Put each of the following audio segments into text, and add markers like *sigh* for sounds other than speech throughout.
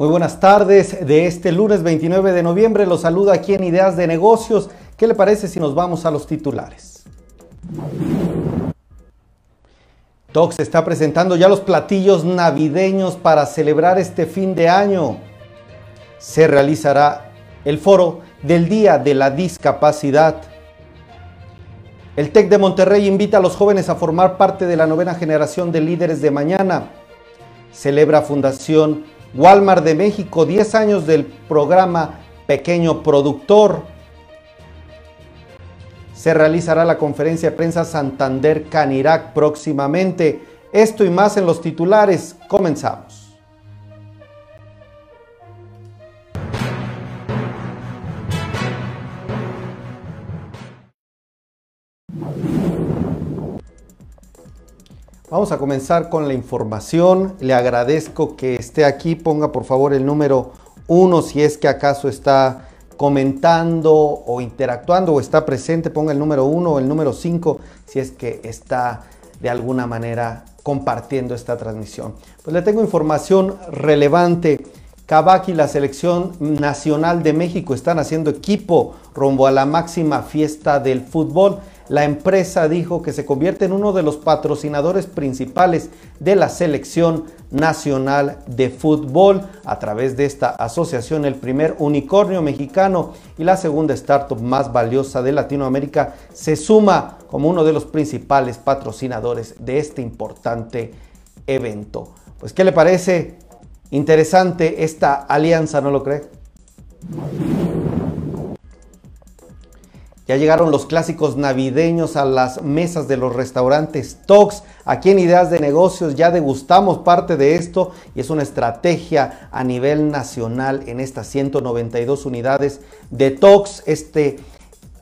Muy buenas tardes de este lunes 29 de noviembre. Los saluda aquí en Ideas de Negocios. ¿Qué le parece si nos vamos a los titulares? Tox está presentando ya los platillos navideños para celebrar este fin de año. Se realizará el foro del Día de la Discapacidad. El TEC de Monterrey invita a los jóvenes a formar parte de la novena generación de líderes de mañana. Celebra Fundación Walmart de México 10 años del programa Pequeño Productor. Se realizará la conferencia de prensa Santander Canirac próximamente. Esto y más en los titulares. Comenzamos. Vamos a comenzar con la información. Le agradezco que esté aquí. Ponga por favor el número 1 si es que acaso está comentando o interactuando o está presente. Ponga el número 1 o el número 5 si es que está de alguna manera compartiendo esta transmisión. Pues le tengo información relevante. Kabak y la selección nacional de México están haciendo equipo rumbo a la máxima fiesta del fútbol la empresa dijo que se convierte en uno de los patrocinadores principales de la selección nacional de fútbol a través de esta asociación, el primer unicornio mexicano y la segunda startup más valiosa de Latinoamérica, se suma como uno de los principales patrocinadores de este importante evento. Pues, ¿qué le parece? Interesante esta alianza, ¿no lo cree? Ya llegaron los clásicos navideños a las mesas de los restaurantes Tox. Aquí en Ideas de Negocios ya degustamos parte de esto y es una estrategia a nivel nacional en estas 192 unidades de Tox, este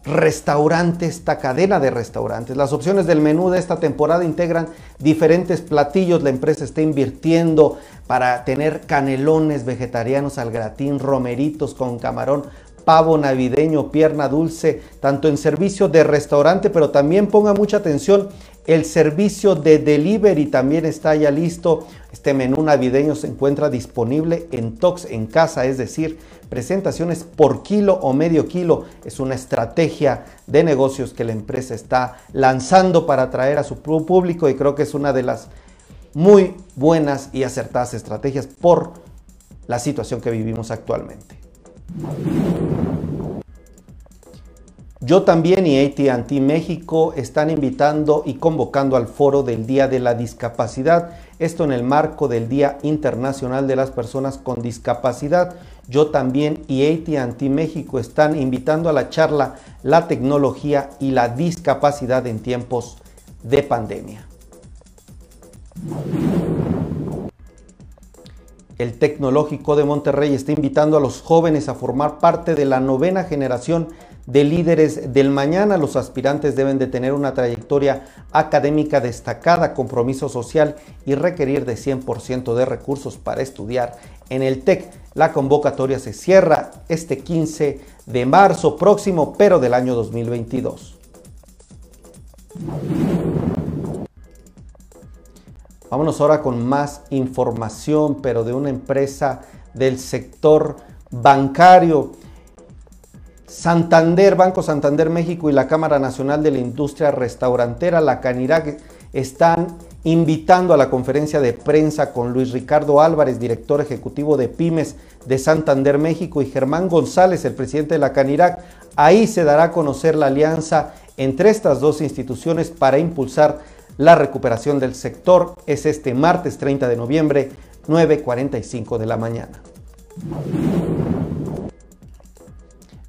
restaurante, esta cadena de restaurantes. Las opciones del menú de esta temporada integran diferentes platillos. La empresa está invirtiendo para tener canelones vegetarianos al gratín, romeritos con camarón, pavo navideño, pierna dulce, tanto en servicio de restaurante, pero también ponga mucha atención, el servicio de delivery también está ya listo. Este menú navideño se encuentra disponible en Tox en casa, es decir, presentaciones por kilo o medio kilo. Es una estrategia de negocios que la empresa está lanzando para atraer a su público y creo que es una de las muy buenas y acertadas estrategias por la situación que vivimos actualmente. Yo también y ATT México están invitando y convocando al foro del Día de la Discapacidad, esto en el marco del Día Internacional de las Personas con Discapacidad. Yo también y ATT México están invitando a la charla La tecnología y la discapacidad en tiempos de pandemia. El Tecnológico de Monterrey está invitando a los jóvenes a formar parte de la novena generación de líderes del mañana. Los aspirantes deben de tener una trayectoria académica destacada, compromiso social y requerir de 100% de recursos para estudiar en el TEC. La convocatoria se cierra este 15 de marzo próximo, pero del año 2022. Vámonos ahora con más información, pero de una empresa del sector bancario. Santander, Banco Santander México y la Cámara Nacional de la Industria Restaurantera, la Canirac, están invitando a la conferencia de prensa con Luis Ricardo Álvarez, director ejecutivo de Pymes de Santander México, y Germán González, el presidente de la Canirac. Ahí se dará a conocer la alianza entre estas dos instituciones para impulsar la recuperación del sector es este martes 30 de noviembre, 9.45 de la mañana.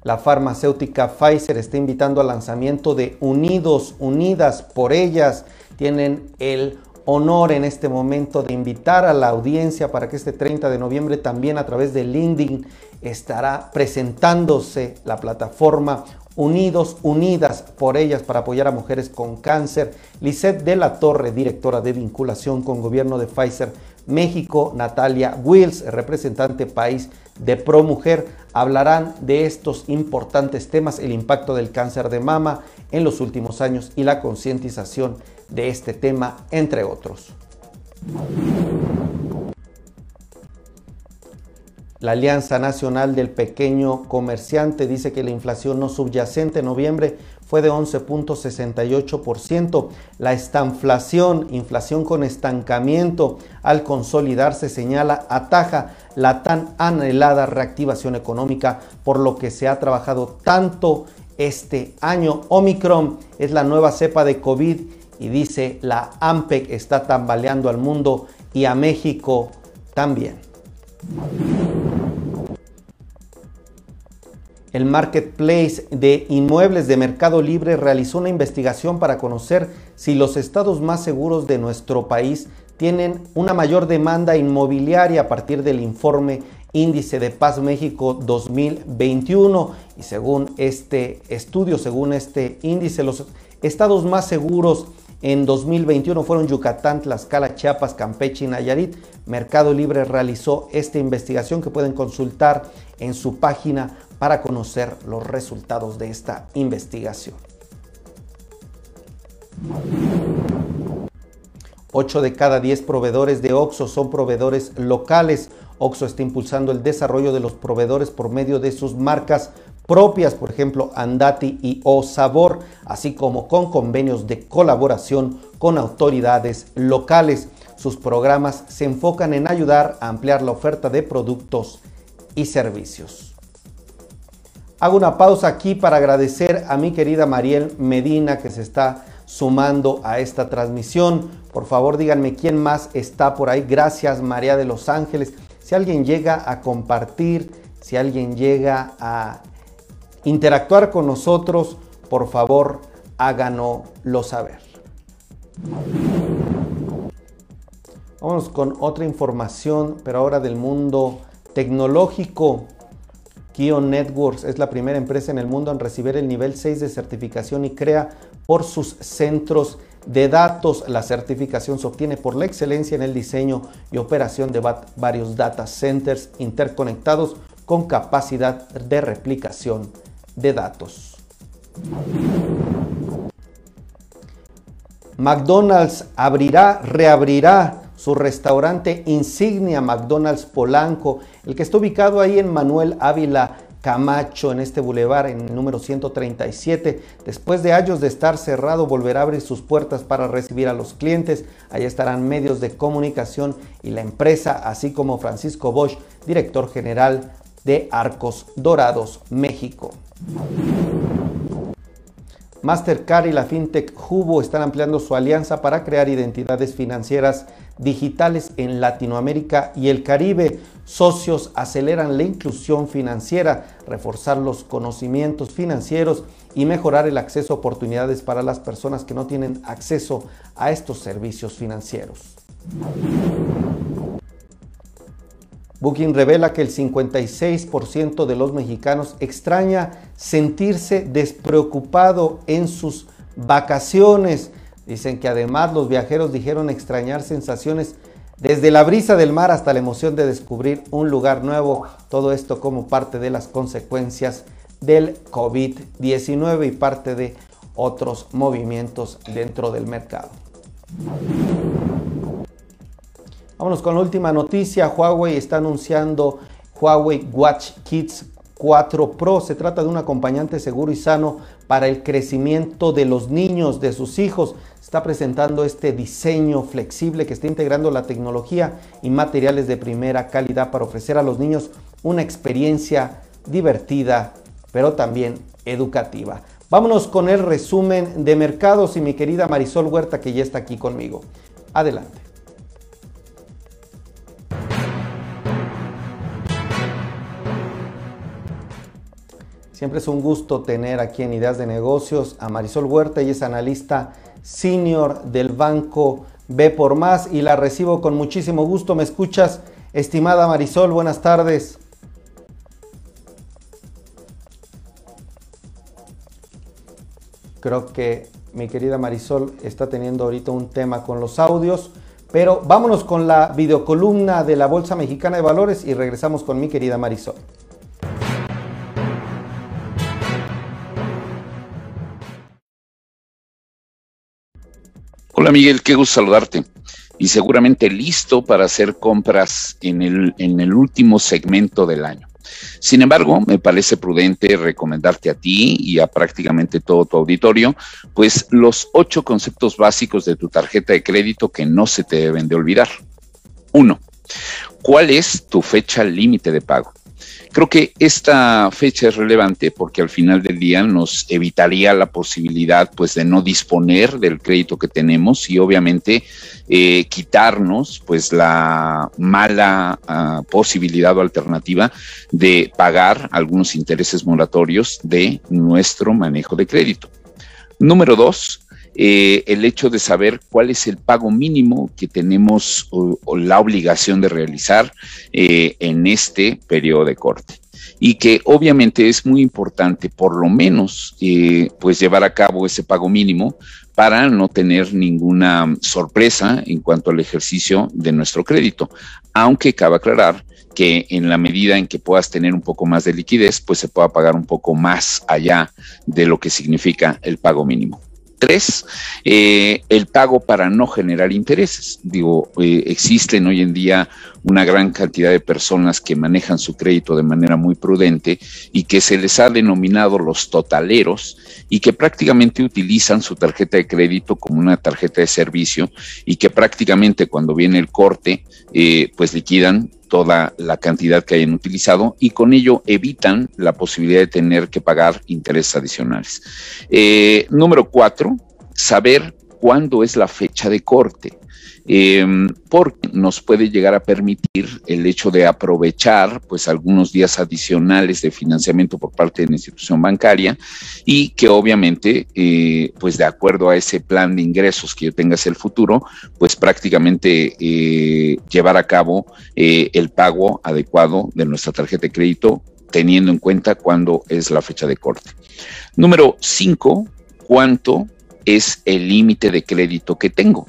La farmacéutica Pfizer está invitando al lanzamiento de Unidos, Unidas por ellas. Tienen el honor en este momento de invitar a la audiencia para que este 30 de noviembre también a través de LinkedIn estará presentándose la plataforma Unidos, Unidas por ellas para apoyar a mujeres con cáncer. Lisette de la Torre, directora de vinculación con gobierno de Pfizer México, Natalia Wills, representante país de Pro Mujer, hablarán de estos importantes temas, el impacto del cáncer de mama en los últimos años y la concientización de este tema, entre otros. La Alianza Nacional del Pequeño Comerciante dice que la inflación no subyacente en noviembre fue de 11.68%. La estanflación, inflación con estancamiento, al consolidarse señala ataja la tan anhelada reactivación económica por lo que se ha trabajado tanto este año. Omicron es la nueva cepa de COVID y dice la AMPEC está tambaleando al mundo y a México también. El Marketplace de Inmuebles de Mercado Libre realizó una investigación para conocer si los estados más seguros de nuestro país tienen una mayor demanda inmobiliaria a partir del informe Índice de Paz México 2021. Y según este estudio, según este índice, los estados más seguros en 2021 fueron Yucatán, Tlaxcala, Chiapas, Campeche y Nayarit. Mercado Libre realizó esta investigación que pueden consultar en su página para conocer los resultados de esta investigación. 8 de cada 10 proveedores de OXO son proveedores locales. OXO está impulsando el desarrollo de los proveedores por medio de sus marcas propias, por ejemplo, Andati y O Sabor, así como con convenios de colaboración con autoridades locales. Sus programas se enfocan en ayudar a ampliar la oferta de productos y servicios. Hago una pausa aquí para agradecer a mi querida Mariel Medina que se está sumando a esta transmisión. Por favor, díganme quién más está por ahí. Gracias, María de los Ángeles. Si alguien llega a compartir, si alguien llega a interactuar con nosotros, por favor, háganoslo saber. Vamos con otra información, pero ahora del mundo tecnológico. Kion Networks es la primera empresa en el mundo en recibir el nivel 6 de certificación y crea por sus centros de datos. La certificación se obtiene por la excelencia en el diseño y operación de varios data centers interconectados con capacidad de replicación de datos. McDonald's abrirá, reabrirá su restaurante insignia McDonald's Polanco, el que está ubicado ahí en Manuel Ávila Camacho, en este bulevar, en el número 137. Después de años de estar cerrado, volverá a abrir sus puertas para recibir a los clientes. Allí estarán medios de comunicación y la empresa, así como Francisco Bosch, director general de Arcos Dorados, México. Mastercard y la FinTech Hubo están ampliando su alianza para crear identidades financieras digitales en Latinoamérica y el Caribe. Socios aceleran la inclusión financiera, reforzar los conocimientos financieros y mejorar el acceso a oportunidades para las personas que no tienen acceso a estos servicios financieros. Booking revela que el 56% de los mexicanos extraña sentirse despreocupado en sus vacaciones. Dicen que además los viajeros dijeron extrañar sensaciones desde la brisa del mar hasta la emoción de descubrir un lugar nuevo. Todo esto como parte de las consecuencias del COVID-19 y parte de otros movimientos dentro del mercado. Vámonos con la última noticia. Huawei está anunciando Huawei Watch Kids 4 Pro. Se trata de un acompañante seguro y sano para el crecimiento de los niños, de sus hijos. Está presentando este diseño flexible que está integrando la tecnología y materiales de primera calidad para ofrecer a los niños una experiencia divertida, pero también educativa. Vámonos con el resumen de mercados y mi querida Marisol Huerta que ya está aquí conmigo. Adelante. Siempre es un gusto tener aquí en Ideas de Negocios a Marisol Huerta, y es analista senior del banco B por Más y la recibo con muchísimo gusto. ¿Me escuchas, estimada Marisol? Buenas tardes. Creo que mi querida Marisol está teniendo ahorita un tema con los audios, pero vámonos con la videocolumna de la Bolsa Mexicana de Valores y regresamos con mi querida Marisol. Hola Miguel, qué gusto saludarte. y seguramente listo para hacer compras en el, en el último segmento del año. Sin embargo, me parece prudente recomendarte a ti y a prácticamente todo tu auditorio, pues los ocho conceptos básicos de tu tarjeta de crédito que no se te deben de olvidar. Uno, ¿cuál es tu fecha límite de pago? Creo que esta fecha es relevante porque al final del día nos evitaría la posibilidad pues de no disponer del crédito que tenemos y obviamente eh, quitarnos pues la mala ah, posibilidad o alternativa de pagar algunos intereses moratorios de nuestro manejo de crédito. Número dos, eh, el hecho de saber cuál es el pago mínimo que tenemos o, la obligación de realizar eh, en este periodo de corte y que obviamente es muy importante por lo menos eh, pues llevar a cabo ese pago mínimo para no tener ninguna sorpresa en cuanto al ejercicio de nuestro crédito, aunque cabe aclarar que en la medida en que puedas tener un poco más de liquidez, pues se pueda pagar un poco más allá de lo que significa el pago mínimo. Tres, eh, el pago para no generar intereses. Digo, eh, existen hoy en día una gran cantidad de personas que manejan su crédito de manera muy prudente y que se les ha denominado los totaleros y que prácticamente utilizan su tarjeta de crédito como una tarjeta de servicio y que prácticamente cuando viene el corte, eh, pues liquidan toda la cantidad que hayan utilizado y con ello evitan la posibilidad de tener que pagar intereses adicionales. Eh, número cuatro, saber cuándo es la fecha de corte. Em, porque nos puede llegar a permitir el hecho de aprovechar pues algunos días adicionales de financiamiento por parte de la institución bancaria y que obviamente eh, pues de acuerdo a ese plan de ingresos que yo tenga hacia el futuro pues prácticamente eh, llevar a cabo eh, el pago adecuado de nuestra tarjeta de crédito teniendo en cuenta cuándo es la fecha de corte. Número cinco, cuánto es el límite de crédito que tengo.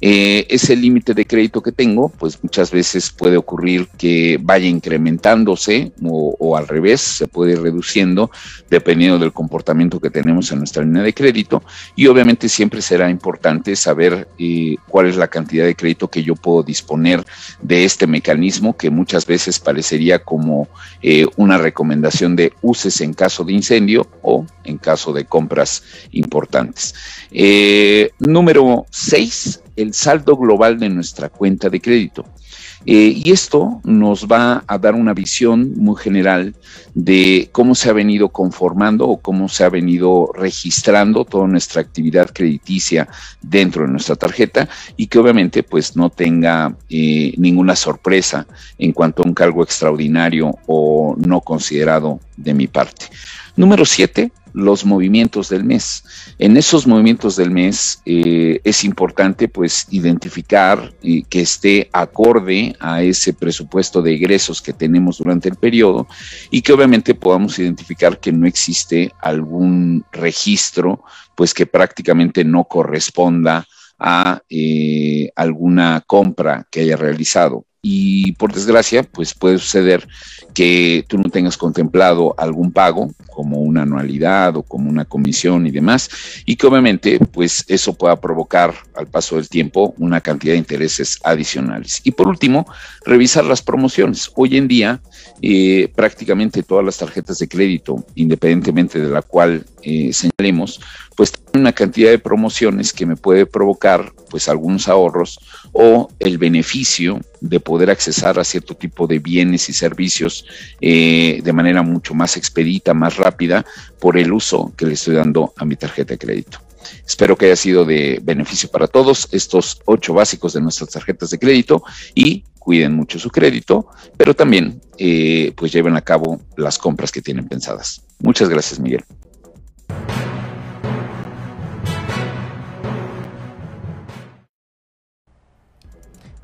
Eh, ese límite de crédito que tengo, pues muchas veces puede ocurrir que vaya incrementándose o, al revés, se puede ir reduciendo dependiendo del comportamiento que tenemos en nuestra línea de crédito. Y obviamente siempre será importante saber eh, cuál es la cantidad de crédito que yo puedo disponer de este mecanismo que muchas veces parecería como eh, una recomendación de uses en caso de incendio o en caso de compras importantes. número 6 el saldo global de nuestra cuenta de crédito. Eh, y esto nos va a dar una visión muy general de cómo se ha venido conformando o cómo se ha venido registrando toda nuestra actividad crediticia dentro de nuestra tarjeta y que obviamente pues no tenga eh, ninguna sorpresa en cuanto a un cargo extraordinario o no considerado de mi parte. Número siete, los movimientos del mes. En esos movimientos del mes eh, es importante pues identificar eh, que esté acorde a ese presupuesto de egresos que tenemos durante el periodo y que obviamente podamos identificar que no existe algún registro pues que prácticamente no corresponda a eh, alguna compra que haya realizado y por desgracia, pues puede suceder que tú no tengas contemplado algún pago, como una anualidad o como una comisión y demás, y que obviamente, pues eso pueda provocar al paso del tiempo una cantidad de intereses adicionales. Y por último, revisar las promociones. Hoy en día, eh, prácticamente todas las tarjetas de crédito, independientemente de la cual eh, señalemos, pues tienen una cantidad de promociones que me puede provocar pues algunos ahorros o el beneficio de poder accesar a cierto tipo de bienes y servicios eh, de manera mucho más expedita, más rápida, por el uso que le estoy dando a mi tarjeta de crédito. Espero que haya sido de beneficio para todos estos ocho básicos de nuestras tarjetas de crédito y cuiden mucho su crédito, pero también eh, pues lleven a cabo las compras que tienen pensadas. Muchas gracias, Miguel.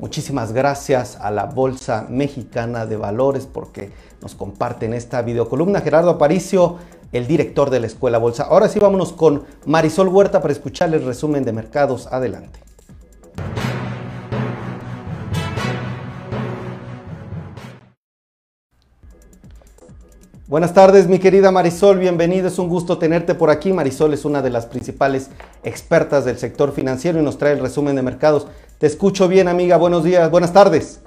Muchísimas gracias a la Bolsa Mexicana de Valores porque nos comparten esta videocolumna. Gerardo Aparicio, el director de la Escuela Bolsa. Ahora sí vámonos con Marisol Huerta para escuchar el resumen de mercados. Adelante. Buenas tardes, mi querida Marisol, bienvenida. Es un gusto tenerte por aquí. Marisol es una de las principales expertas del sector financiero y nos trae el resumen de mercados. Te escucho bien, amiga. Buenos días, buenas tardes.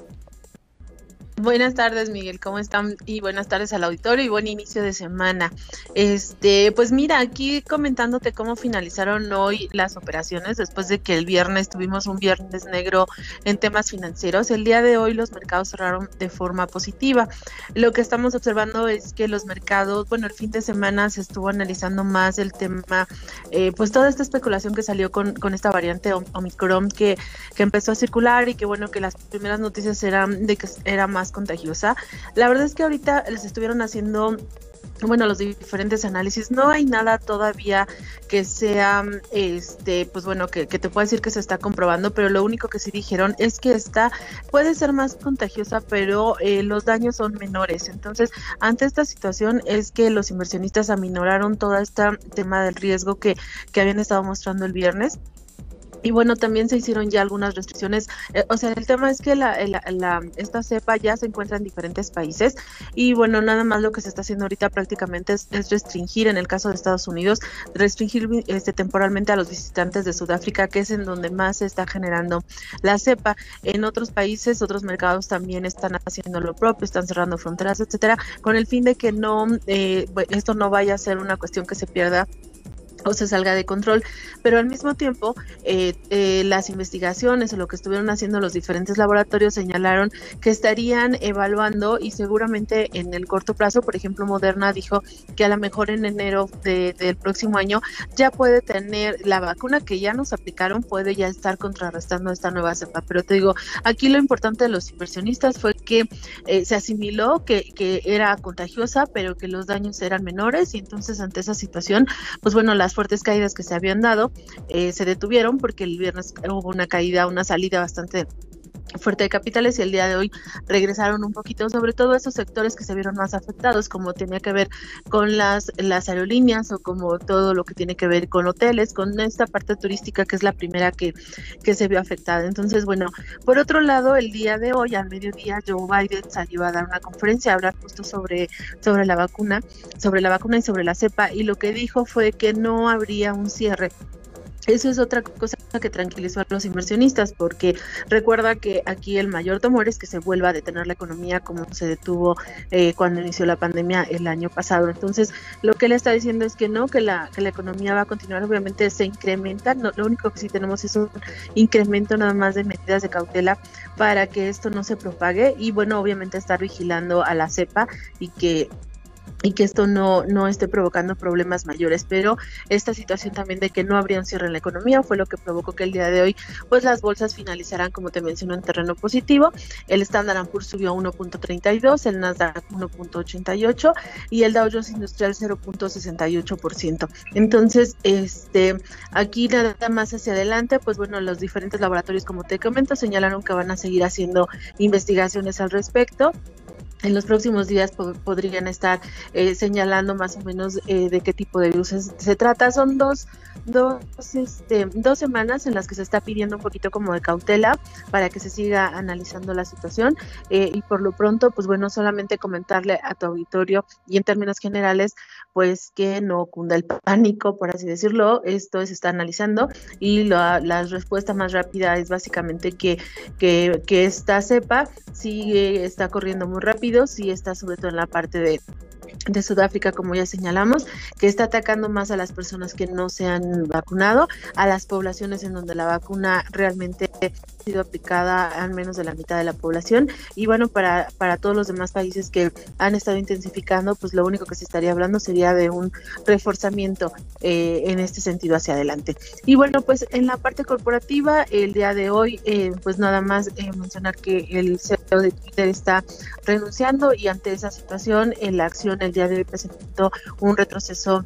Buenas tardes, Miguel, ¿cómo están? Y buenas tardes al auditorio y buen inicio de semana. Este, pues mira, aquí comentándote cómo finalizaron hoy las operaciones después de que el viernes tuvimos un viernes negro en temas financieros. El día de hoy los mercados cerraron de forma positiva. Lo que estamos observando es que los mercados, bueno, el fin de semana se estuvo analizando más el tema, eh, pues toda esta especulación que salió con, con esta variante Omicron que, que empezó a circular y que bueno, que las primeras noticias eran de que era más contagiosa. La verdad es que ahorita les estuvieron haciendo bueno, los diferentes análisis, no hay nada todavía que sea, este, pues bueno, que, te pueda decir que se está comprobando, pero lo único que sí dijeron es que esta puede ser más contagiosa, pero eh, los daños son menores. Entonces, ante esta situación es que los inversionistas aminoraron todo este tema del riesgo que, que habían estado mostrando el viernes y bueno, también se hicieron ya algunas restricciones. Eh, o sea, el tema es que la, esta cepa ya se encuentra en diferentes países y bueno, nada más lo que se está haciendo ahorita prácticamente es, restringir, en el caso de Estados Unidos, restringir este, temporalmente a los visitantes de Sudáfrica, que es en donde más se está generando la cepa. En otros países, otros mercados también están haciendo lo propio, están cerrando fronteras, etcétera, con el fin de que no, eh, esto no vaya a ser una cuestión que se pierda o se salga de control, pero al mismo tiempo eh, eh, las investigaciones o lo que estuvieron haciendo los diferentes laboratorios señalaron que estarían evaluando y seguramente en el corto plazo, por ejemplo, Moderna dijo que a lo mejor en enero del próximo año ya puede tener la vacuna que ya nos aplicaron, puede ya estar contrarrestando esta nueva cepa. Pero te digo, aquí lo importante de los inversionistas fue que eh, se asimiló que, que era contagiosa, pero que los daños eran menores y entonces ante esa situación, pues bueno, las fuertes caídas que se habían dado eh, se detuvieron porque el viernes hubo una caída, una salida bastante fuerte de capitales y el día de hoy regresaron un poquito, sobre todo esos sectores que se vieron más afectados, como tenía que ver con las, las aerolíneas o como todo lo que tiene que ver con hoteles, con esta parte turística que es la primera que, que se vio afectada. Entonces, bueno, por otro lado, el día de hoy, al mediodía, Joe Biden salió a dar una conferencia a hablar justo sobre, sobre la vacuna, sobre la vacuna y sobre la cepa, y lo que dijo fue que no habría un cierre eso es otra cosa que tranquilizó a los inversionistas, porque recuerda que aquí el mayor temor es que se vuelva a detener la economía como se detuvo eh, cuando inició la pandemia el año pasado. Entonces, lo que él está diciendo es que no, que la, que la economía va a continuar, obviamente se incrementa, no, lo único que sí tenemos es un incremento nada más de medidas de cautela para que esto no se propague y bueno, obviamente estar vigilando a la cepa y que y que esto no, no esté provocando problemas mayores. Pero esta situación también de que no habría un cierre en la economía fue lo que provocó que el día de hoy pues las bolsas finalizarán, como te menciono, en terreno positivo. El Standard Poor's subió 1.32, el Nasdaq 1.88 y el Dow Jones Industrial 0.68%. Entonces, este aquí nada más hacia adelante, pues bueno, los diferentes laboratorios, como te comento, señalaron que van a seguir haciendo investigaciones al respecto en los próximos días podrían estar eh, señalando más o menos eh, de qué tipo de virus se trata. Son dos, dos, este, dos semanas en las que se está pidiendo un poquito como de cautela para que se siga analizando la situación eh, y por lo pronto, pues bueno, solamente comentarle a tu auditorio y en términos generales, pues que no cunda el pánico, por así decirlo. Esto se está analizando y la, respuesta más rápida es básicamente que, que, que esta cepa sigue, está corriendo muy rápido y está sobre todo en la parte de de Sudáfrica, como ya señalamos, que está atacando más a las personas que no se han vacunado, a las poblaciones en donde la vacuna realmente sido aplicada al menos de la mitad de la población. Y bueno, para, para todos los demás países que han estado intensificando, pues lo único que se estaría hablando sería de un reforzamiento eh, en este sentido hacia adelante. Y bueno, pues en la parte corporativa, el día de hoy, eh, pues nada más eh, mencionar que el CEO de Twitter está renunciando y ante esa situación, la acción el día de hoy presentó un retroceso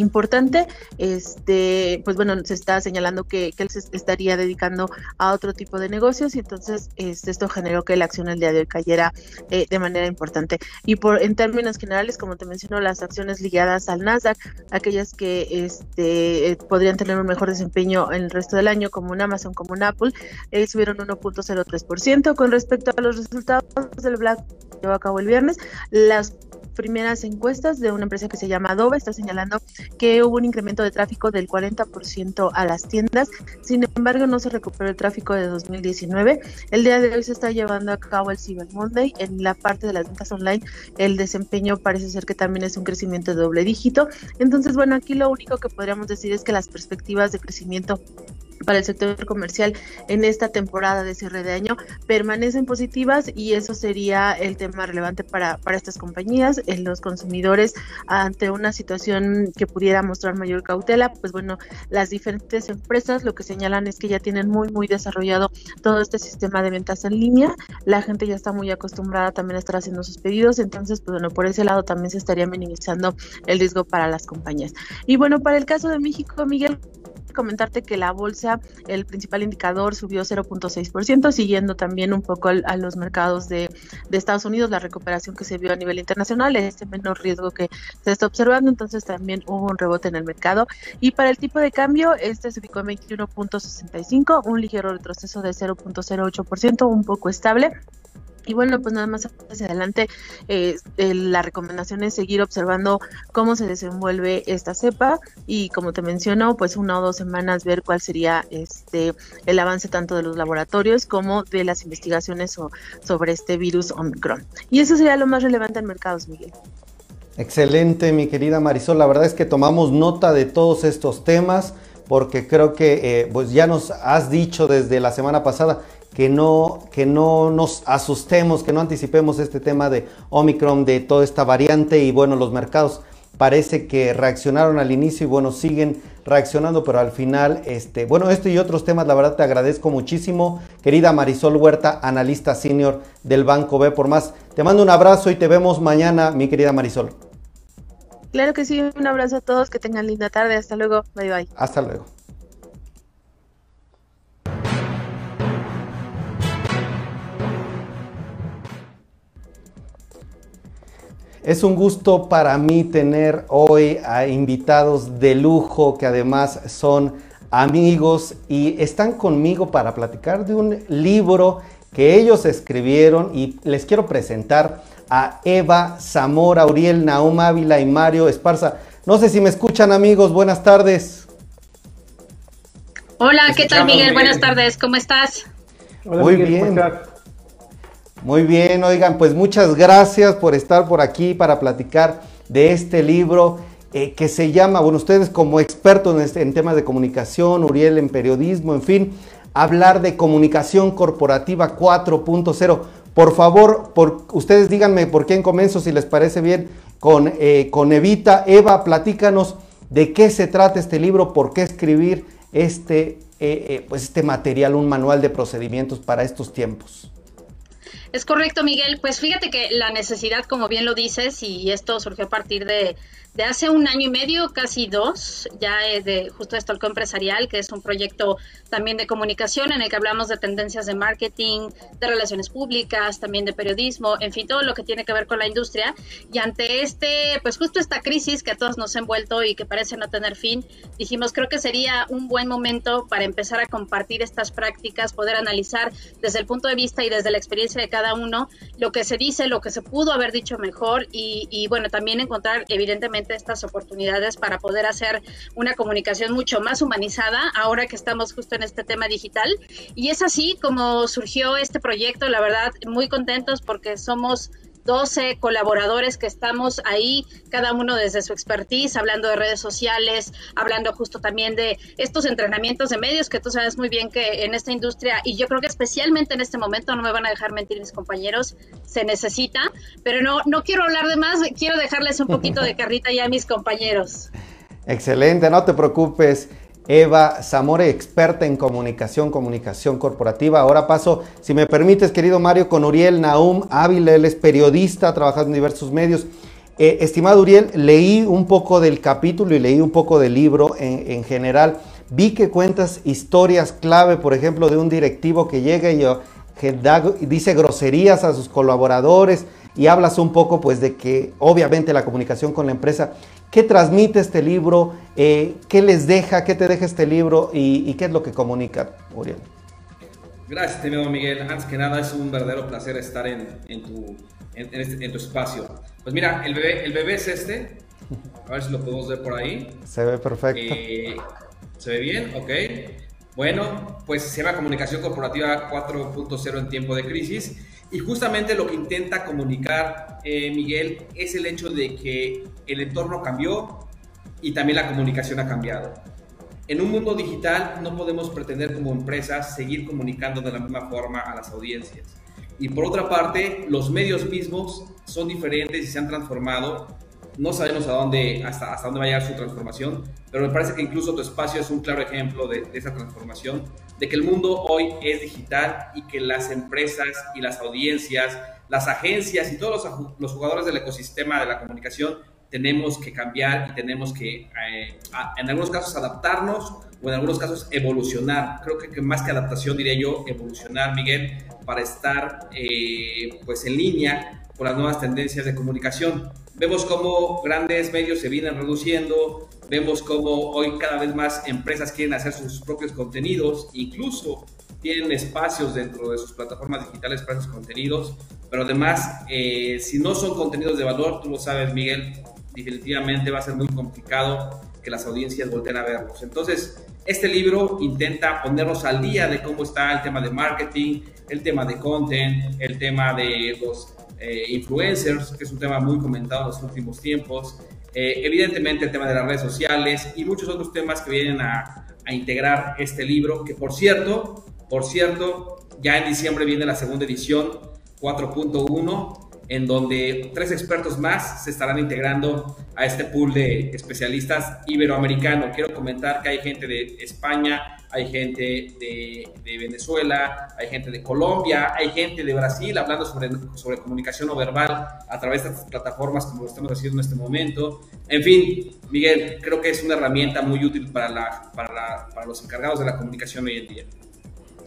importante, este, pues bueno, se está señalando que, él se estaría dedicando a otro tipo de negocios y entonces este, esto generó que la acción el día de hoy cayera eh, de manera importante. Y por en términos generales, como te menciono, las acciones ligadas al Nasdaq, aquellas que este, podrían tener un mejor desempeño en el resto del año, como un Amazon, como un Apple, eh, subieron 1.03%. Con respecto a los resultados del Black llevó a cabo el viernes, las primeras encuestas de una empresa que se llama Adobe está señalando que hubo un incremento de tráfico del 40% a las tiendas. Sin embargo, no se recuperó el tráfico de 2019. El día de hoy se está llevando a cabo el Cyber Monday. En la parte de las ventas online, el desempeño parece ser que también es un crecimiento de doble dígito. Entonces, bueno, aquí lo único que podríamos decir es que las perspectivas de crecimiento para el sector comercial en esta temporada de cierre de año permanecen positivas y eso sería el tema relevante para, para estas compañías, en los consumidores ante una situación que pudiera mostrar mayor cautela, pues bueno, las diferentes empresas lo que señalan es que ya tienen muy muy desarrollado todo este sistema de ventas en línea, la gente ya está muy acostumbrada también a estar haciendo sus pedidos, entonces pues bueno, por ese lado también se estaría minimizando el riesgo para las compañías. Y bueno, para el caso de México, Miguel, comentarte que la bolsa, el principal indicador subió 0.6%, siguiendo también un poco a los mercados de, Estados Unidos, la recuperación que se vio a nivel internacional, este menor riesgo que se está observando, entonces también hubo un rebote en el mercado. Y para el tipo de cambio, este se ubicó en 21.65, un ligero retroceso de 0.08%, un poco estable. Y bueno, pues nada más hacia adelante, eh, la recomendación es seguir observando cómo se desenvuelve esta cepa y como te menciono, pues una o dos semanas ver cuál sería este el avance tanto de los laboratorios como de las investigaciones sobre este virus Omicron. Y eso sería lo más relevante en mercados, Miguel. Excelente, mi querida Marisol. La verdad es que tomamos nota de todos estos temas porque creo que eh, pues ya nos has dicho desde la semana pasada que no, que no nos asustemos, que no anticipemos este tema de Omicron, de toda esta variante y bueno, los mercados parece que reaccionaron al inicio y bueno, siguen reaccionando, pero al final, este, bueno, esto y otros temas, la verdad te agradezco muchísimo, querida Marisol Huerta, analista senior del Banco B por más. Te mando un abrazo y te vemos mañana, mi querida Marisol. Claro que sí, un abrazo a todos, que tengan linda tarde, hasta luego, bye bye. Hasta luego. Es un gusto para mí tener hoy a invitados de lujo que además son amigos y están conmigo para platicar de un libro que ellos escribieron y les quiero presentar a Eva Zamora, Uriel Naum Ávila y Mario Esparza. No sé si me escuchan amigos, buenas tardes. Hola, ¿qué tal Miguel? Buenas tardes, ¿cómo estás? Muy bien. Muy bien, oigan, pues muchas gracias por estar por aquí para platicar de este libro eh, que se llama, bueno, ustedes como expertos en, este, en temas de comunicación, Uriel en periodismo, en fin, hablar de comunicación corporativa 4.0. Por favor, por, ustedes díganme por quién comienzo, si les parece bien, con, eh, con Evita. Eva, platícanos de qué se trata este libro, por qué escribir este, eh, pues este material, un manual de procedimientos para estos tiempos. Es correcto, Miguel. Pues fíjate que la necesidad, como bien lo dices, y esto surgió a partir de, de hace un año y medio, casi dos, ya de justo el empresarial, que es un proyecto también de comunicación en el que hablamos de tendencias de marketing, de relaciones públicas, también de periodismo, en fin, todo lo que tiene que ver con la industria. Y ante este, pues justo esta crisis que a todos nos ha envuelto y que parece no tener fin, dijimos, creo que sería un buen momento para empezar a compartir estas prácticas, poder analizar desde el punto de vista y desde la experiencia de cada uno lo que se dice, lo que se pudo haber dicho mejor y, y bueno, también encontrar evidentemente estas oportunidades para poder hacer una comunicación mucho más humanizada ahora que estamos justo en este tema digital. Y es así como surgió este proyecto, la verdad, muy contentos porque somos 12 colaboradores que estamos ahí, cada uno desde su expertise, hablando de redes sociales, hablando justo también de estos entrenamientos de medios que tú sabes muy bien que en esta industria, y yo creo que especialmente en este momento, no me van a dejar mentir mis compañeros, se necesita, pero no, no quiero hablar de más, quiero dejarles un poquito de *laughs* carrita ya a mis compañeros. Excelente, no te preocupes. Eva Zamore, experta en comunicación, comunicación corporativa. Ahora paso, si me permites, querido Mario, con Uriel Naum Ávila, él es periodista, trabajando en diversos medios. Eh, estimado Uriel, leí un poco del capítulo y leí un poco del libro en, general. Vi que cuentas historias clave, por ejemplo, de un directivo que llega y que dice groserías a sus colaboradores y hablas un poco pues de que obviamente la comunicación con la empresa ¿Qué transmite este libro? Eh, ¿Qué les deja? ¿Qué te deja este libro? ¿Y, qué es lo que comunica, Uriel? Gracias, estimado Miguel. Antes que nada, es un verdadero placer estar en, tu en, este, tu espacio. Pues mira, el bebé, el bebé es este. A ver si lo podemos ver por ahí. Se ve perfecto. Eh, ¿Se ve bien? Ok. Bueno, pues se llama Comunicación Corporativa 4.0 en tiempo de crisis. Y justamente lo que intenta comunicar eh, Miguel es el hecho de que el entorno cambió y también la comunicación ha cambiado. En un mundo digital no podemos pretender como empresas seguir comunicando de la misma forma a las audiencias. Y por otra parte, los medios mismos son diferentes y se han transformado. No sabemos a dónde, hasta, hasta dónde va a llegar su transformación, pero me parece que incluso tu espacio es un claro ejemplo de, esa transformación, de que el mundo hoy es digital y que las empresas y las audiencias, las agencias y todos los, los jugadores del ecosistema de la comunicación tenemos que cambiar y tenemos que, eh, en algunos casos, adaptarnos o en algunos casos evolucionar. Creo que, más que adaptación, diría yo, evolucionar, Miguel, para estar eh, pues en línea con las nuevas tendencias de comunicación. Vemos cómo grandes medios se vienen reduciendo, vemos cómo hoy cada vez más empresas quieren hacer sus propios contenidos, incluso tienen espacios dentro de sus plataformas digitales para esos contenidos, pero además, eh, si no son contenidos de valor, tú lo sabes, Miguel, definitivamente va a ser muy complicado que las audiencias volteen a verlos. Entonces, este libro intenta ponernos al día de cómo está el tema de marketing, el tema de content, el tema de los eh, influencers, que es un tema muy comentado en los últimos tiempos, eh, evidentemente el tema de las redes sociales y muchos otros temas que vienen a, a integrar este libro, que por cierto, por cierto, ya en diciembre viene la segunda edición 4.1 en donde tres expertos más se estarán integrando a este pool de especialistas iberoamericano. Quiero comentar que hay gente de España, hay gente de, Venezuela, hay gente de Colombia, hay gente de Brasil hablando sobre, sobre comunicación no verbal a través de estas plataformas como lo estamos haciendo en este momento. En fin, Miguel, creo que es una herramienta muy útil para, la, para, para los encargados de la comunicación hoy en día.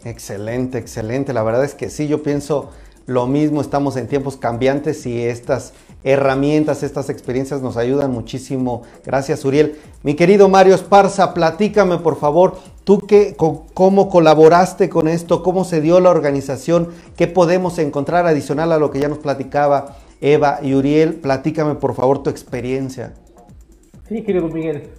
Excelente, excelente. La verdad es que sí, yo pienso lo mismo, estamos en tiempos cambiantes y estas herramientas, estas experiencias nos ayudan muchísimo. Gracias, Uriel. Mi querido Mario Esparza, platícame por favor, tú qué, cómo colaboraste con esto, cómo se dio la organización, qué podemos encontrar adicional a lo que ya nos platicaba Eva y Uriel. Platícame por favor tu experiencia. Sí, querido Miguel.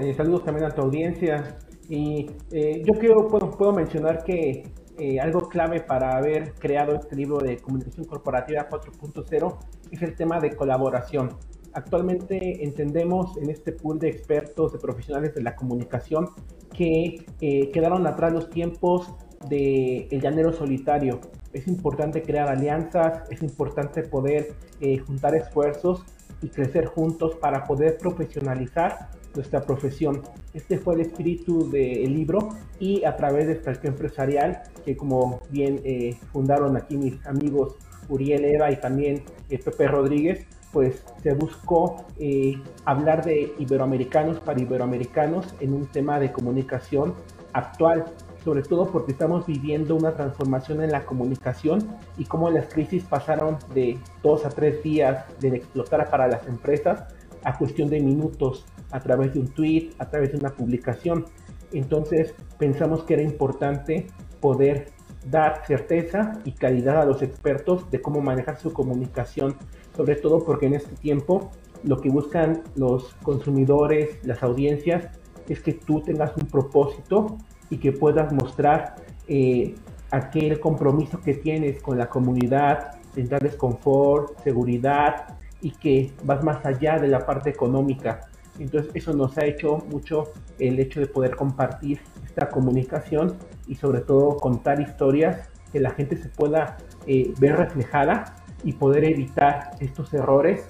Eh, saludos también a tu audiencia. Y eh, yo quiero, puedo mencionar que eh, algo clave para haber creado este libro de comunicación corporativa 4.0 es el tema de colaboración. Actualmente entendemos en este pool de expertos, de profesionales de la comunicación, que eh, quedaron atrás los tiempos de el llanero solitario. Es importante crear alianzas, es importante poder eh, juntar esfuerzos y crecer juntos para poder profesionalizar nuestra profesión. Este fue el espíritu del libro y a través de esta empresarial, que como bien eh, fundaron aquí mis amigos Uriel Eva y también eh, Pepe Rodríguez, pues se buscó eh, hablar de iberoamericanos para iberoamericanos en un tema de comunicación actual, sobre todo porque estamos viviendo una transformación en la comunicación y cómo las crisis pasaron de dos a tres días de explotar para las empresas a cuestión de minutos a través de un tweet, a través de una publicación. Entonces pensamos que era importante poder dar certeza y calidad a los expertos de cómo manejar su comunicación, sobre todo porque en este tiempo lo que buscan los consumidores, las audiencias, es que tú tengas un propósito y que puedas mostrar eh, aquel compromiso que tienes con la comunidad, en darles confort, seguridad y que vas más allá de la parte económica. Entonces eso nos ha hecho mucho el hecho de poder compartir esta comunicación y sobre todo contar historias que la gente se pueda eh, ver reflejada y poder evitar estos errores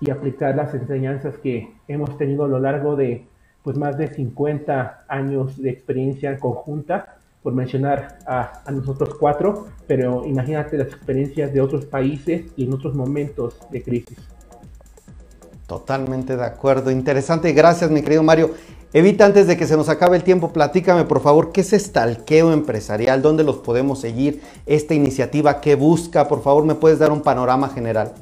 y aplicar las enseñanzas que hemos tenido a lo largo de pues más de 50 años de experiencia conjunta, por mencionar a, a nosotros cuatro, pero imagínate las experiencias de otros países y en otros momentos de crisis. Totalmente de acuerdo. Interesante. Gracias, mi querido Mario. Evita antes de que se nos acabe el tiempo, platícame por favor, ¿qué es Estalqueo Empresarial? ¿Dónde los podemos seguir? ¿Esta iniciativa qué busca? Por favor, ¿me puedes dar un panorama general?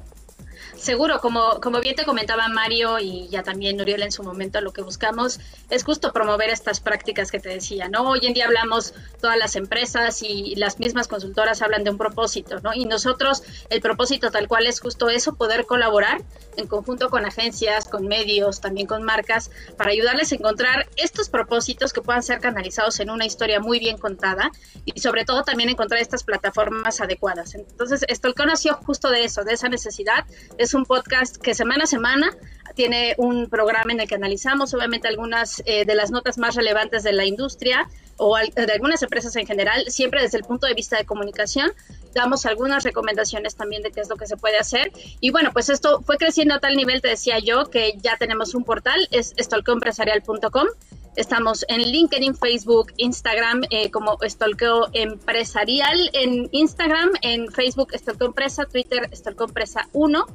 seguro, como, como bien te comentaba Mario y ya también Uriel en su momento, lo que buscamos es justo promover estas prácticas que te decía, ¿no? Hoy en día hablamos, todas las empresas y las mismas consultoras hablan de un propósito, ¿no? Y nosotros, el propósito tal cual es justo eso, poder colaborar en conjunto con agencias, con medios, también con marcas, para ayudarles a encontrar estos propósitos que puedan ser canalizados en una historia muy bien contada y sobre todo también encontrar estas plataformas adecuadas. Entonces, esto nació justo de eso, de esa necesidad. Es un podcast que semana a semana tiene un programa en el que analizamos obviamente algunas eh, de las notas más relevantes de la industria o de algunas empresas en general, siempre desde el punto de vista de comunicación. Damos algunas recomendaciones también de qué es lo que se puede hacer. Y bueno, pues esto fue creciendo a tal nivel, te decía yo, que ya tenemos un portal, es stalkeoempresarial.com. Estamos en LinkedIn, Facebook, Instagram eh, como Stalkeo Empresarial, en Instagram, en Facebook Stalkeo Empresa, Twitter Stalkeo Empresa 1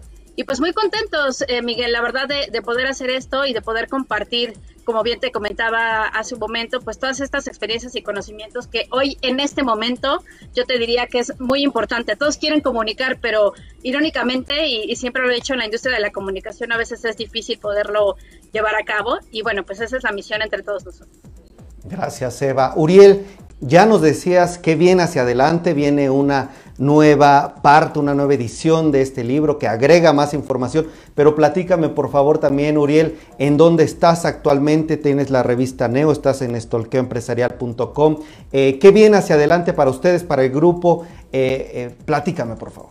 y pues muy contentos, eh, Miguel, la verdad, de, poder hacer esto y de poder compartir, como bien te comentaba hace un momento, pues todas estas experiencias y conocimientos que hoy en este momento yo te diría que es muy importante. Todos quieren comunicar, pero irónicamente, y, siempre lo he hecho en la industria de la comunicación, a veces es difícil poderlo llevar a cabo. Y bueno, pues esa es la misión entre todos nosotros. Gracias, Eva. Uriel, ya nos decías que viene hacia adelante, viene una nueva parte, una nueva edición de este libro que agrega más información, pero platícame por favor también, Uriel, en dónde estás actualmente, tienes la revista Neo, estás en estolqueoempresarial.com, eh, ¿qué viene hacia adelante para ustedes, para el grupo? Eh, eh, platícame por favor.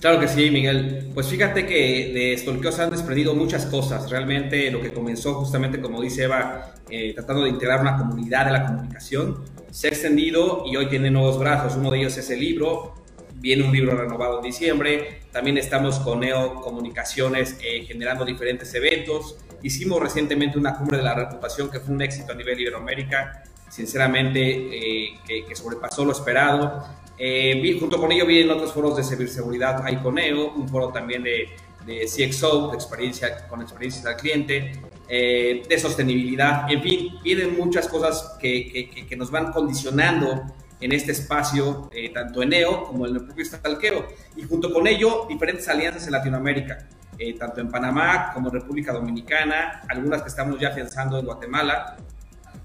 Claro que sí, Miguel. Pues fíjate que de Stolkeo se han desprendido muchas cosas. Realmente lo que comenzó justamente, como dice Eva, tratando de integrar una comunidad de la comunicación, se ha extendido y hoy tiene nuevos brazos. Uno de ellos es el libro, viene un libro renovado en diciembre, también estamos con Neo Comunicaciones eh, generando diferentes eventos, hicimos recientemente una cumbre de la reputación que fue un éxito a nivel Iberoamérica, sinceramente eh, que, sobrepasó lo esperado. Eh, junto con ello vienen otros foros de ciberseguridad, hay con Neo, un foro también de, de CXO, de experiencia, con experiencias al cliente, de sostenibilidad, en fin, vienen muchas cosas que, que, que nos van condicionando en este espacio, eh, tanto en NEO como en el propio Estalqueo, y junto con ello diferentes alianzas en Latinoamérica, eh, tanto en Panamá como en República Dominicana, algunas que estamos ya afianzando en Guatemala.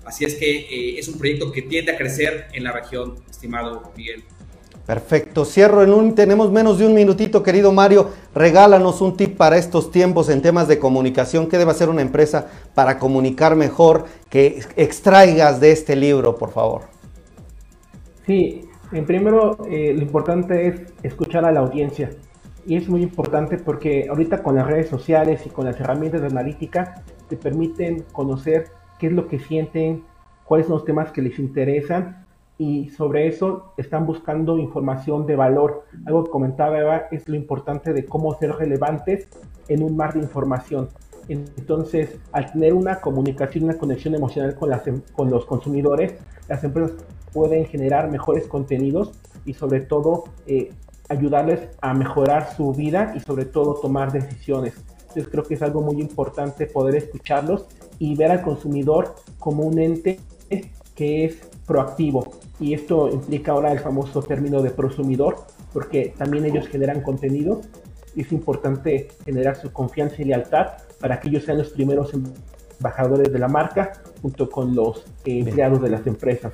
Así es que eh, es un proyecto que tiende a crecer en la región, estimado Miguel. Perfecto, cierro en un, tenemos menos de un minutito, querido Mario, regálanos un tip para estos tiempos en temas de comunicación, ¿qué debe hacer una empresa para comunicar mejor, que extraigas de este libro, por favor? Sí, en primero eh, lo importante es escuchar a la audiencia. Y es muy importante porque ahorita con las redes sociales y con las herramientas de analítica te permiten conocer qué es lo que sienten, cuáles son los temas que les interesan y sobre eso están buscando información de valor. Algo que comentaba Eva es lo importante de cómo ser relevantes en un mar de información. Entonces, al tener una comunicación, una conexión emocional con, las, em, con los consumidores, las empresas pueden generar mejores contenidos y sobre todo eh, ayudarles a mejorar su vida y sobre todo tomar decisiones. Entonces creo que es algo muy importante poder escucharlos y ver al consumidor como un ente que es proactivo. Y esto implica ahora el famoso término de prosumidor, porque también ellos generan contenido y es importante generar su confianza y lealtad para que ellos sean los primeros embajadores de la marca junto con los empleados de las empresas.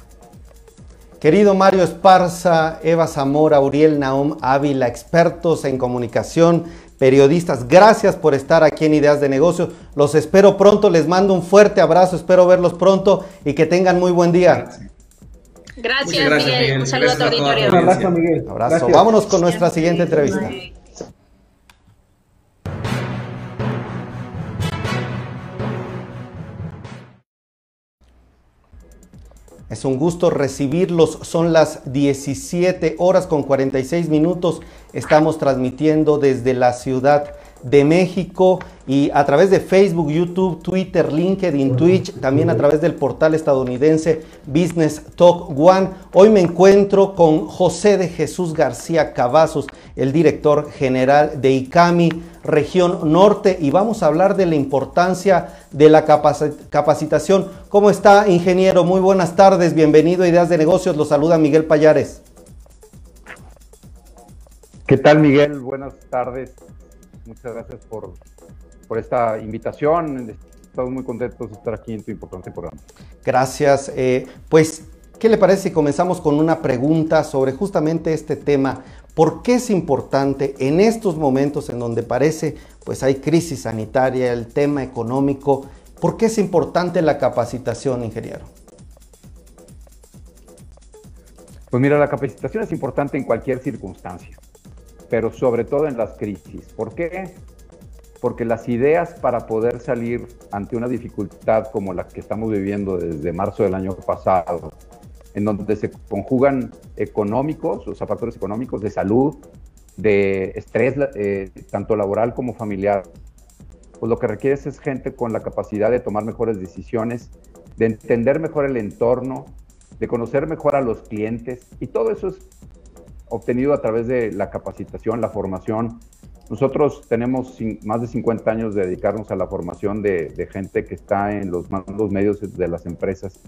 Querido Mario Esparza, Eva Zamora, Uriel Naum Ávila, expertos en comunicación, periodistas, gracias por estar aquí en Ideas de Negocios. Los espero pronto, les mando un fuerte abrazo, espero verlos pronto y que tengan muy buen día. Gracias, Miguel. Un saludo a tu auditorio. Un abrazo, Miguel. Abrazo. Vámonos con nuestra siguiente entrevista. Es un gusto recibirlos. Son las 17 horas con 46 minutos. Estamos transmitiendo desde la ciudad de México y a través de Facebook, YouTube, Twitter, LinkedIn, Twitch, también a través del portal estadounidense Business Talk One. Hoy me encuentro con José de Jesús García Cavazos, el director general de ICAMI región norte y vamos a hablar de la importancia de la capacitación. ¿Cómo está, ingeniero? Muy buenas tardes, bienvenido a Ideas de Negocios, lo saluda Miguel Payares. ¿Qué tal, Miguel? Buenas tardes. Muchas gracias por, por esta invitación. Estamos muy contentos de estar aquí en tu importante programa. Gracias. Eh, pues, ¿qué le parece si comenzamos con una pregunta sobre justamente este tema? ¿Por qué es importante en estos momentos en donde parece pues hay crisis sanitaria, el tema económico, por qué es importante la capacitación, ingeniero? Pues mira, la capacitación es importante en cualquier circunstancia, pero sobre todo en las crisis. ¿Por qué? Porque las ideas para poder salir ante una dificultad como la que estamos viviendo desde marzo del año pasado, en donde se conjugan económicos, o sea, factores económicos, de salud, de estrés, eh, tanto laboral como familiar. Pues lo que requiere es gente con la capacidad de tomar mejores decisiones, de entender mejor el entorno, de conocer mejor a los clientes, y todo eso es obtenido a través de la capacitación, la formación. Nosotros tenemos más de 50 años de dedicarnos a la formación de, gente que está en los mandos medios de las empresas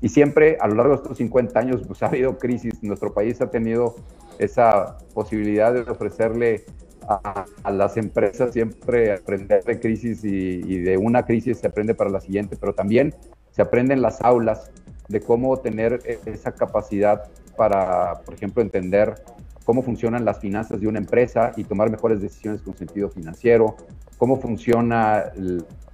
y siempre a lo largo de estos 50 años pues, ha habido crisis. Nuestro país ha tenido esa posibilidad de ofrecerle a, las empresas siempre aprender de crisis y, de una crisis se aprende para la siguiente, pero también se aprende en las aulas de cómo tener e, esa capacidad para, por ejemplo, entender cómo funcionan las finanzas de una empresa y tomar mejores decisiones con sentido financiero, cómo funciona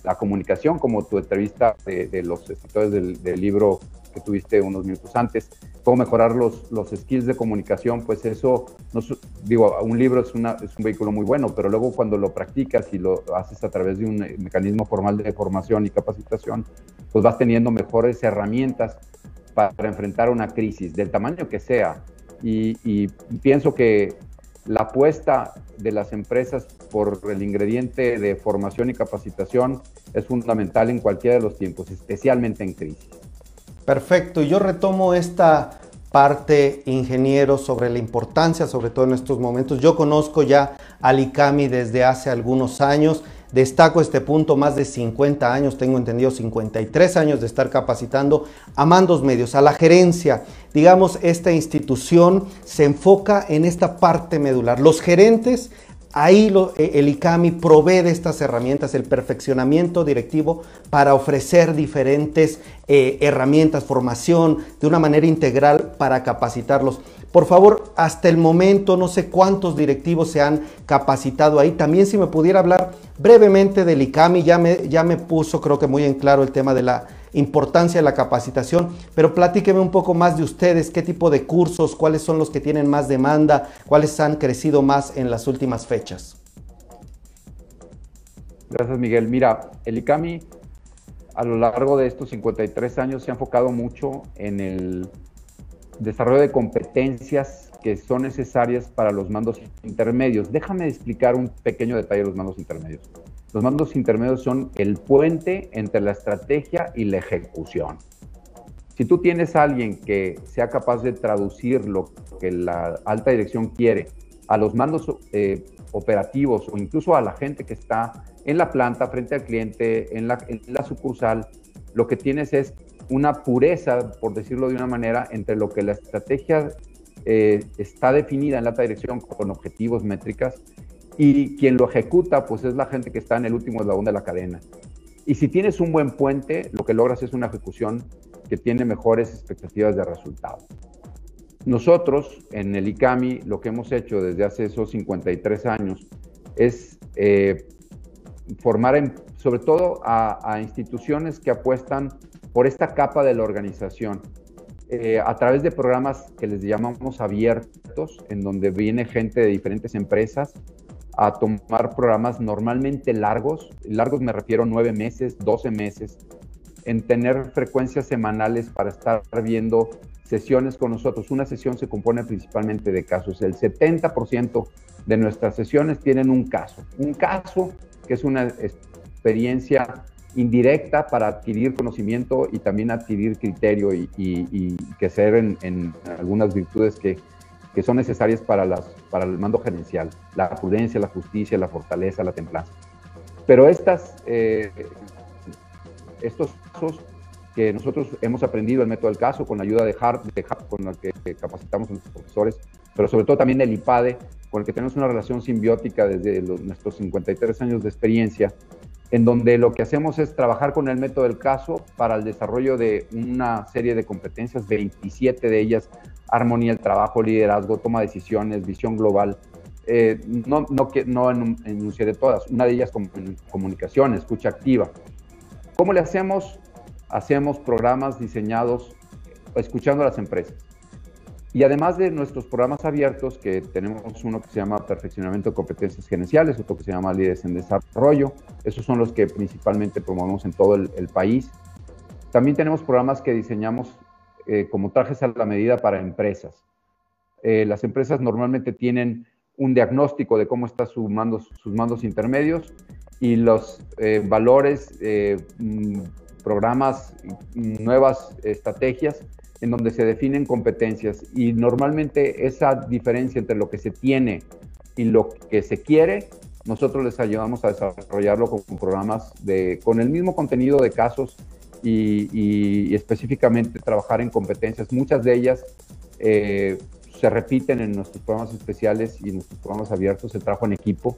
la comunicación, como tu entrevista de, los escritores del, libro que tuviste unos minutos antes, cómo mejorar los, los skills de comunicación, pues eso, no, digo, un libro es, una, es un vehículo muy bueno, pero luego cuando lo practicas y lo haces a través de un mecanismo formal de formación y capacitación, pues vas teniendo mejores herramientas para enfrentar una crisis del tamaño que sea. Y, pienso que la apuesta de las empresas por el ingrediente de formación y capacitación es fundamental en cualquiera de los tiempos, especialmente en crisis. Perfecto, yo retomo esta parte, ingeniero, sobre la importancia, sobre todo en estos momentos. Yo conozco ya al ICAMI desde hace algunos años. Destaco este punto, más de 50 años, tengo entendido 53 años de estar capacitando a mandos medios, a la gerencia. Digamos, esta institución se enfoca en esta parte medular. Los gerentes Ahí eh, el ICAMI provee de estas herramientas, el perfeccionamiento directivo para ofrecer diferentes eh, herramientas, formación de una manera integral para capacitarlos. Por favor, hasta el momento no sé cuántos directivos se han capacitado ahí. También si me pudiera hablar brevemente del ICAMI, ya me, ya me puso creo que muy en claro el tema de la importancia de la capacitación, pero platíqueme un poco más de ustedes, qué tipo de cursos, cuáles son los que tienen más demanda, cuáles han crecido más en las últimas fechas. Gracias, Miguel. Mira, el ICAMI a lo largo de estos 53 años se ha enfocado mucho en el desarrollo de competencias que son necesarias para los mandos intermedios. Déjame explicar un pequeño detalle de los mandos intermedios. Los mandos intermedios son el puente entre la estrategia y la ejecución. Si tú tienes a alguien que sea capaz de traducir lo que la alta dirección quiere a los mandos eh, operativos o incluso a la gente que está en la planta, frente al cliente, en la, sucursal, lo que tienes es una pureza, por decirlo de una manera, entre lo que la estrategia eh, está definida en la dirección con objetivos, métricas, y quien lo ejecuta, pues es la gente que está en el último eslabón de la cadena. Y si tienes un buen puente, lo que logras es una ejecución que tiene mejores expectativas de resultado. Nosotros en el ICAMI lo que hemos hecho desde hace esos 53 años es eh, formar sobre todo a, instituciones que apuestan por esta capa de la organización. Eh, a través de programas que les llamamos abiertos, en donde viene gente de diferentes empresas a tomar programas normalmente largos, largos me refiero nueve meses, 12 meses, en tener frecuencias semanales para estar viendo sesiones con nosotros. Una sesión se compone principalmente de casos. El 70% de nuestras sesiones tienen un caso. Un caso que es una experiencia indirecta para adquirir conocimiento y también adquirir criterio y, y, crecer en, algunas virtudes que que son necesarias para, las, para el mando gerencial, la prudencia, la justicia, la fortaleza, la templanza. Pero estas, eh, estos casos que nosotros hemos aprendido el método del caso con la ayuda de Hart, de con la que capacitamos a nuestros profesores, pero sobre todo también el IPADE, con el que tenemos una relación simbiótica desde nuestros 53 años de experiencia, en donde lo que hacemos es trabajar con el método del caso para el desarrollo de una serie de competencias, 27 de ellas, armonía del trabajo, liderazgo, toma de decisiones, visión global. Eh, no, no, no enunciaré todas, una de ellas comunicación, escucha activa. ¿Cómo le hacemos? Hacemos programas diseñados escuchando a las empresas. Y además de nuestros programas abiertos, que tenemos uno que se llama Perfeccionamiento de Competencias Gerenciales, otro que se llama Líderes en Desarrollo, esos son los que principalmente promovemos en todo el, país. También tenemos programas que diseñamos eh, como trajes a la medida para empresas. Eh, las empresas normalmente tienen un diagnóstico de cómo están sus mandos, sus mandos intermedios y los eh, valores, mm, programas, nuevas estrategias en donde se definen competencias. Y normalmente esa diferencia entre lo que se tiene y lo que se quiere, nosotros les ayudamos a desarrollarlo con programas de, con el mismo contenido de casos y, específicamente trabajar en competencias. Muchas de ellas eh, se repiten en nuestros programas especiales y en nuestros programas abiertos, se trabajo en equipo,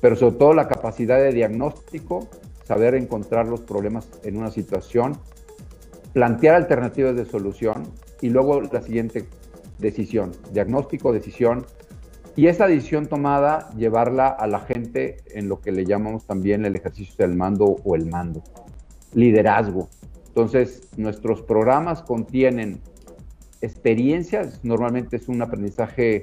pero sobre todo la capacidad de diagnóstico, saber encontrar los problemas en una situación plantear alternativas de solución y luego la siguiente decisión, diagnóstico, decisión, y esa decisión tomada llevarla a la gente en lo que le llamamos también el ejercicio del mando o el mando, liderazgo. Entonces, nuestros programas contienen experiencias, normalmente es un aprendizaje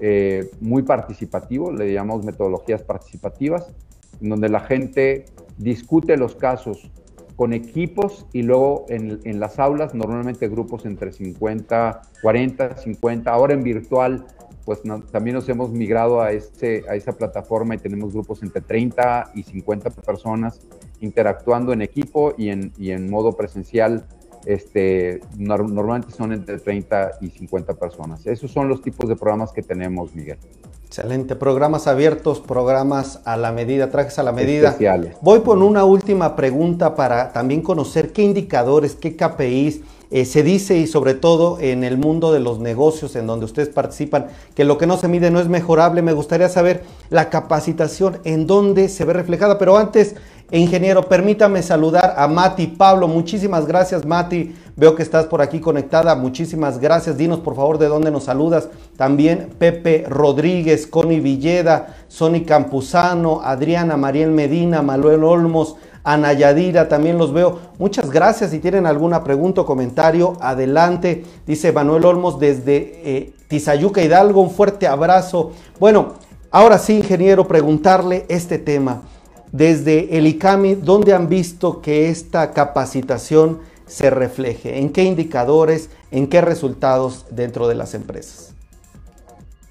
eh, muy participativo, le llamamos metodologías participativas, en donde la gente discute los casos con equipos y luego en, en, las aulas, normalmente grupos entre 50, 40, 50, ahora en virtual, pues también nos hemos migrado a, este, a esa plataforma y tenemos grupos entre 30 y 50 personas interactuando en equipo y en, y en modo presencial. Este, normalmente son entre 30 y 50 personas. Esos son los tipos de programas que tenemos, Miguel. Excelente. Programas abiertos, programas a la medida, trajes a la medida. Voy con una última pregunta para también conocer qué indicadores, qué KPIs eh, se dice y sobre todo en el mundo de los negocios en donde ustedes participan, que lo que no se mide no es mejorable. Me gustaría saber la capacitación en dónde se ve reflejada. Pero antes, ingeniero, permítame saludar a Mati Pablo. Muchísimas gracias, Mati Veo que estás por aquí conectada. Muchísimas gracias. Dinos por favor de dónde nos saludas. También Pepe Rodríguez, Connie Villeda, Sony Campuzano, Adriana, Mariel Medina, Manuel Olmos, Ana Yadira, también los veo. Muchas gracias. Si tienen alguna pregunta o comentario, adelante. Dice Manuel Olmos desde eh, Tizayuca Hidalgo. Un fuerte abrazo. Bueno, ahora sí, ingeniero, preguntarle este tema. Desde el ICAMI, ¿dónde han visto que esta capacitación se refleje? ¿En qué indicadores, en qué resultados dentro de las empresas?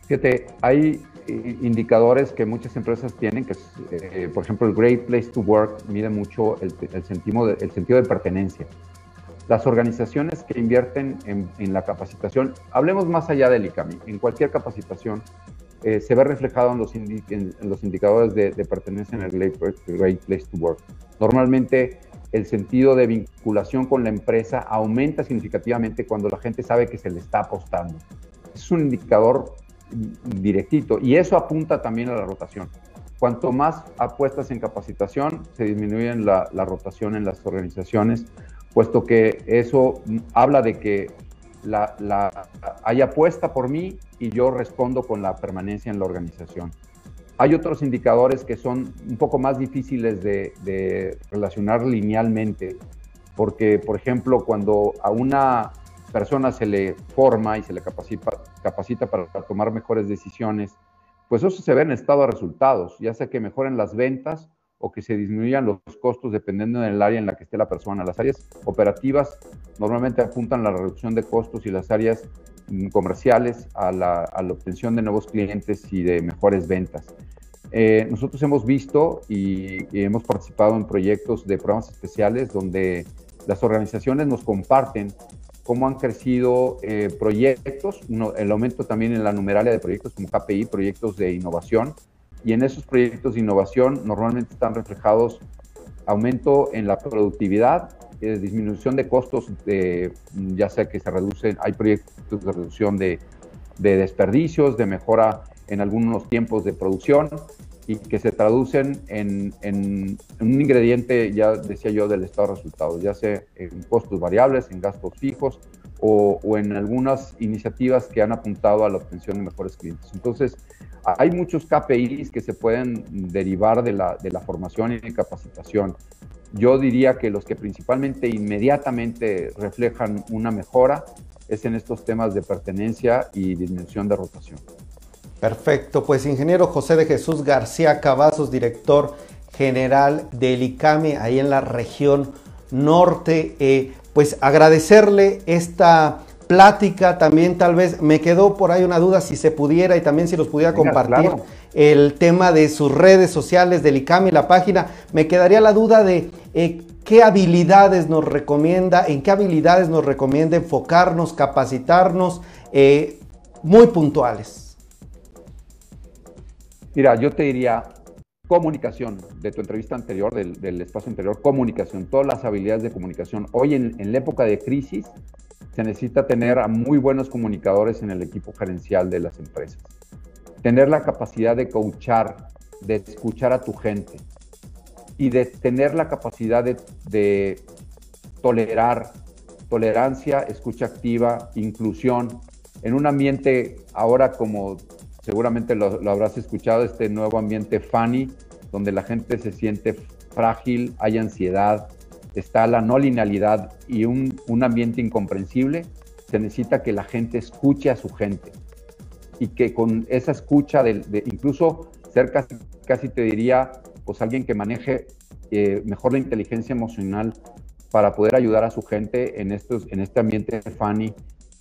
Fíjate, hay indicadores que muchas empresas tienen, que es, eh, por ejemplo, el Great Place to Work mide mucho el, sentido, de, el sentido de pertenencia. Las organizaciones que invierten en, la capacitación, hablemos más allá del ICAMI, en cualquier capacitación, eh, se ve reflejado en los, en, los indicadores de, de, pertenencia en el Great Place to Work. Normalmente el sentido de vinculación con la empresa aumenta significativamente cuando la gente sabe que se le está apostando. Es un indicador directito y eso apunta también a la rotación. Cuanto más apuestas en capacitación, se disminuye la, rotación en las organizaciones, puesto que eso habla de que hay apuesta por mí y yo respondo con la permanencia en la organización. Hay otros indicadores que son un poco más difíciles de, relacionar linealmente, porque, por ejemplo, cuando a una persona se le forma y se le capacita, para tomar mejores decisiones, pues eso se ve en estado de resultados, ya sea que mejoren las ventas o que se disminuyan los costos dependiendo del área en la que esté la persona. Las áreas operativas normalmente apuntan a la reducción de costos y las áreas comerciales a la, obtención de nuevos clientes y de mejores ventas. Eh, nosotros hemos visto y, hemos participado en proyectos de programas especiales donde las organizaciones nos comparten cómo han crecido eh, proyectos, el aumento también en la numeralia de proyectos como KPI, proyectos de innovación, y en esos proyectos de innovación normalmente están reflejados aumento en la productividad disminución de costos, de, ya sea que se reducen, hay proyectos de reducción de desperdicios, de mejora en algunos tiempos de producción y que se traducen en, un ingrediente, ya decía yo, del estado de resultados, ya sea en costos variables, en gastos fijos o, en algunas iniciativas que han apuntado a la obtención de mejores clientes. Entonces, hay muchos KPIs que se pueden derivar de la, de la formación y capacitación. Yo diría que los que principalmente inmediatamente reflejan una mejora es en estos temas de pertenencia y disminución de rotación. Perfecto, pues ingeniero José de Jesús García Cavazos, director general del ICAME, ahí en la región norte, eh, pues agradecerle esta plática, también tal vez me quedó por ahí una duda si se pudiera y también si los pudiera compartir el tema de sus redes sociales del ICAME, la página, me quedaría la duda de eh, qué habilidades nos recomienda, en qué habilidades nos recomienda enfocarnos, capacitarnos, eh, muy puntuales. Mira, yo te diría comunicación, de tu entrevista anterior, del, espacio anterior, comunicación, todas las habilidades de comunicación. Hoy en, la época de crisis se necesita tener a muy buenos comunicadores en el equipo gerencial de las empresas. Tener la capacidad de coachar, de escuchar a tu gente y de tener la capacidad de tolerar, tolerancia, escucha activa, inclusión, en un ambiente ahora como seguramente lo, habrás escuchado, este nuevo ambiente funny, donde la gente se siente frágil, hay ansiedad, está la no linealidad y un, ambiente incomprensible, se necesita que la gente escuche a su gente y que con esa escucha, de, incluso ser casi, casi, te diría, pues alguien que maneje eh, mejor la inteligencia emocional para poder ayudar a su gente en, estos, en este ambiente funny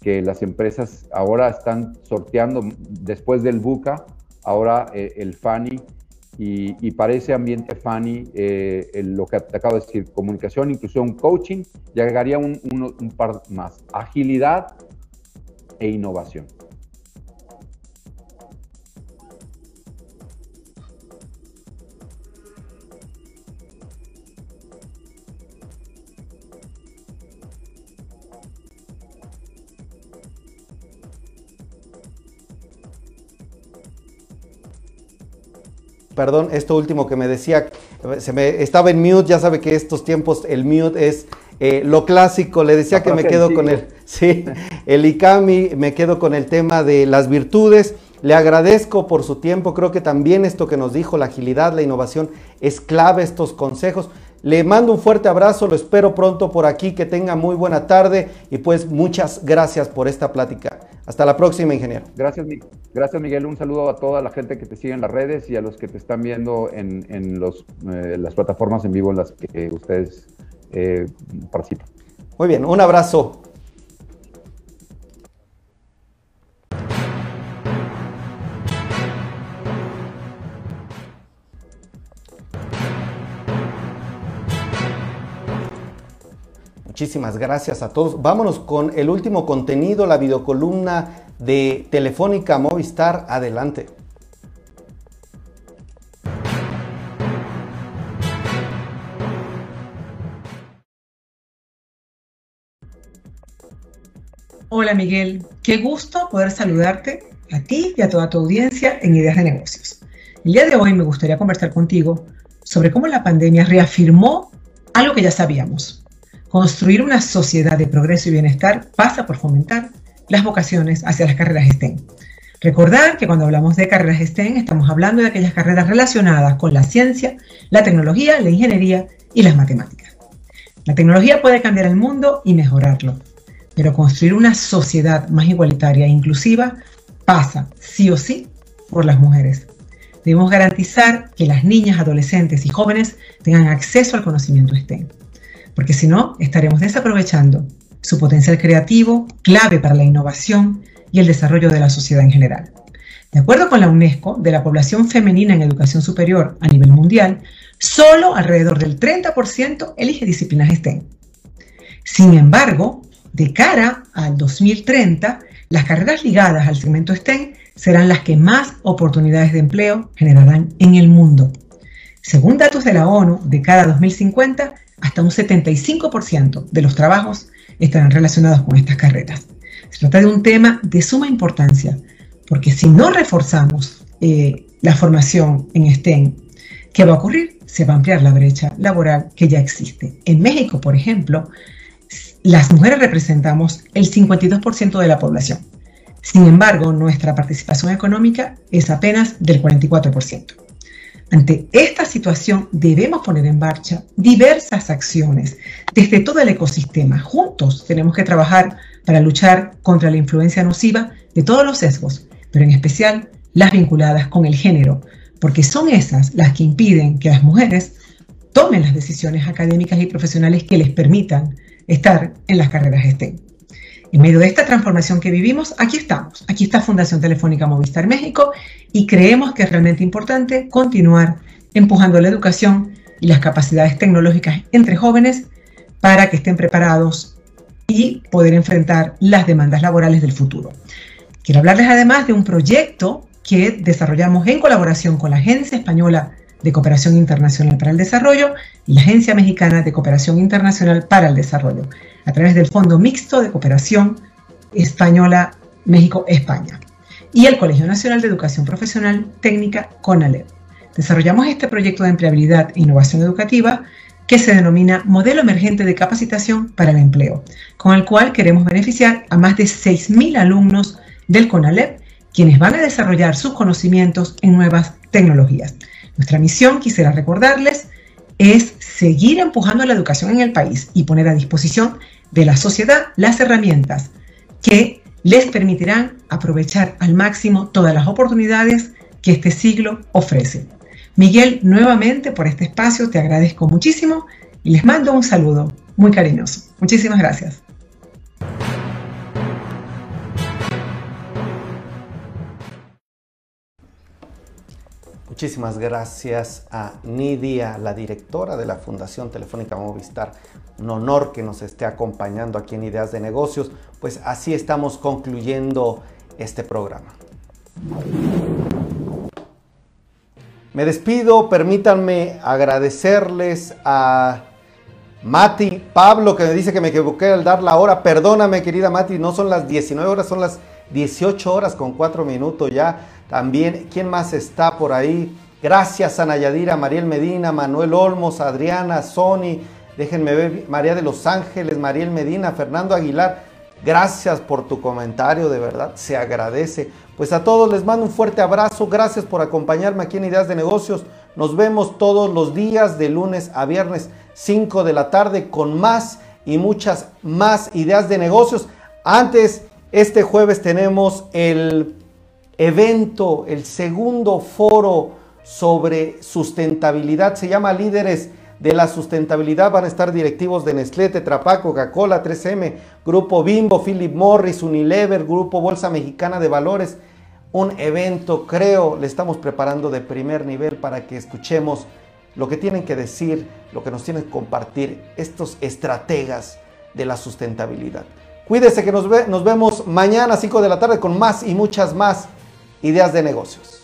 que las empresas ahora están sorteando después del BUCA, ahora eh, el FANI, y, para ese ambiente FANI, eh, lo que te acabo de decir, comunicación, inclusión, coaching, y agregaría un, un par más, agilidad e innovación. Perdón, esto último que me decía, se me estaba en mute, ya sabe que estos tiempos el mute es eh, lo clásico, le decía que me quedo con el, *laughs* sí, el ICAMI, me quedo con el tema de las virtudes. Le agradezco por su tiempo, creo que también esto que nos dijo, la agilidad, la innovación, es clave estos consejos. Le mando un fuerte abrazo, lo espero pronto por aquí, que tenga muy buena tarde y pues muchas gracias por esta plática. Hasta la próxima, ingeniero. Gracias, gracias Miguel. Un saludo a toda la gente que te sigue en las redes y a los que te están viendo en, los, eh, las plataformas en vivo en las que ustedes eh, participan. Muy bien, un abrazo. Muchísimas gracias a todos. Vámonos con el último contenido, la videocolumna de Telefónica Movistar. Adelante. Hola Miguel, qué gusto poder saludarte a ti y a toda tu audiencia en Ideas de Negocios. El día de hoy me gustaría conversar contigo sobre cómo la pandemia reafirmó algo que ya sabíamos, Construir una sociedad de progreso y bienestar pasa por fomentar las vocaciones hacia las carreras STEM. Recordar que cuando hablamos de carreras STEM estamos hablando de aquellas carreras relacionadas con la ciencia, la tecnología, la ingeniería y las matemáticas. La tecnología puede cambiar el mundo y mejorarlo, pero construir una sociedad más igualitaria e inclusiva pasa, sí o sí, por las mujeres. Debemos garantizar que las niñas, adolescentes y jóvenes tengan acceso al conocimiento STEM porque si no, estaremos desaprovechando su potencial creativo, clave para la innovación y el desarrollo de la sociedad en general. De acuerdo con la UNESCO, de la población femenina en educación superior a nivel mundial, solo alrededor del 30% elige disciplinas STEM. Sin embargo, de cara al 2030, las carreras ligadas al segmento STEM serán las que más oportunidades de empleo generarán en el mundo. Según datos de la ONU, de cara a 2050, hasta un 75% de los trabajos estarán relacionados con estas carreras. Se trata de un tema de suma importancia, porque si no reforzamos eh, la formación en STEM, ¿qué va a ocurrir? Se va a ampliar la brecha laboral que ya existe. En México, por ejemplo, las mujeres representamos el 52% de la población. Sin embargo, nuestra participación económica es apenas del 44%. Ante esta situación debemos poner en marcha diversas acciones desde todo el ecosistema. Juntos tenemos que trabajar para luchar contra la influencia nociva de todos los sesgos, pero en especial las vinculadas con el género, porque son esas las que impiden que las mujeres tomen las decisiones académicas y profesionales que les permitan estar en las carreras STEM. En medio de esta transformación que vivimos, aquí estamos. Aquí está Fundación Telefónica Movistar México y creemos que es realmente importante continuar empujando la educación y las capacidades tecnológicas entre jóvenes para que estén preparados y poder enfrentar las demandas laborales del futuro. Quiero hablarles además de un proyecto que desarrollamos en colaboración con la Agencia Española de Cooperación Internacional para el Desarrollo y la Agencia Mexicana de Cooperación Internacional para el Desarrollo a través del Fondo Mixto de Cooperación Española México-España y el Colegio Nacional de Educación Profesional Técnica CONALEP. Desarrollamos este proyecto de empleabilidad e innovación educativa que se denomina Modelo Emergente de Capacitación para el Empleo, con el cual queremos beneficiar a más de 6.000 alumnos del CONALEP, quienes van a desarrollar sus conocimientos en nuevas tecnologías. Nuestra misión, quisiera recordarles, es seguir empujando la educación en el país y poner a disposición de la sociedad las herramientas que les permitirán aprovechar al máximo todas las oportunidades que este siglo ofrece. Miguel, nuevamente por este espacio te agradezco muchísimo y les mando un saludo muy cariñoso. Muchísimas gracias. Muchísimas gracias a Nidia, la directora de la Fundación Telefónica Movistar. Un honor que nos esté acompañando aquí en Ideas de Negocios. Pues así estamos concluyendo este programa. Me despido, permítanme agradecerles a Mati Pablo que me dice que me equivoqué al dar la hora. Perdóname querida Mati, no son las 19 horas, son las 18 horas con 4 minutos ya. También, ¿quién más está por ahí? Gracias a Nayadira, Mariel Medina, Manuel Olmos, Adriana, Sony, déjenme ver, María de los Ángeles, Mariel Medina, Fernando Aguilar. Gracias por tu comentario, de verdad, se agradece. Pues a todos les mando un fuerte abrazo, gracias por acompañarme aquí en Ideas de Negocios. Nos vemos todos los días de lunes a viernes, 5 de la tarde, con más y muchas más ideas de negocios. Antes, este jueves tenemos el evento, el segundo foro sobre sustentabilidad. Se llama Líderes de la Sustentabilidad. Van a estar directivos de Nestlé, Tetrapac, Coca-Cola, 3M, Grupo Bimbo, Philip Morris, Unilever, Grupo Bolsa Mexicana de Valores. Un evento, creo, le estamos preparando de primer nivel para que escuchemos lo que tienen que decir, lo que nos tienen que compartir estos estrategas de la sustentabilidad. Cuídese que nos, nos vemos mañana a 5 de la tarde con más y muchas más ideas de negocios.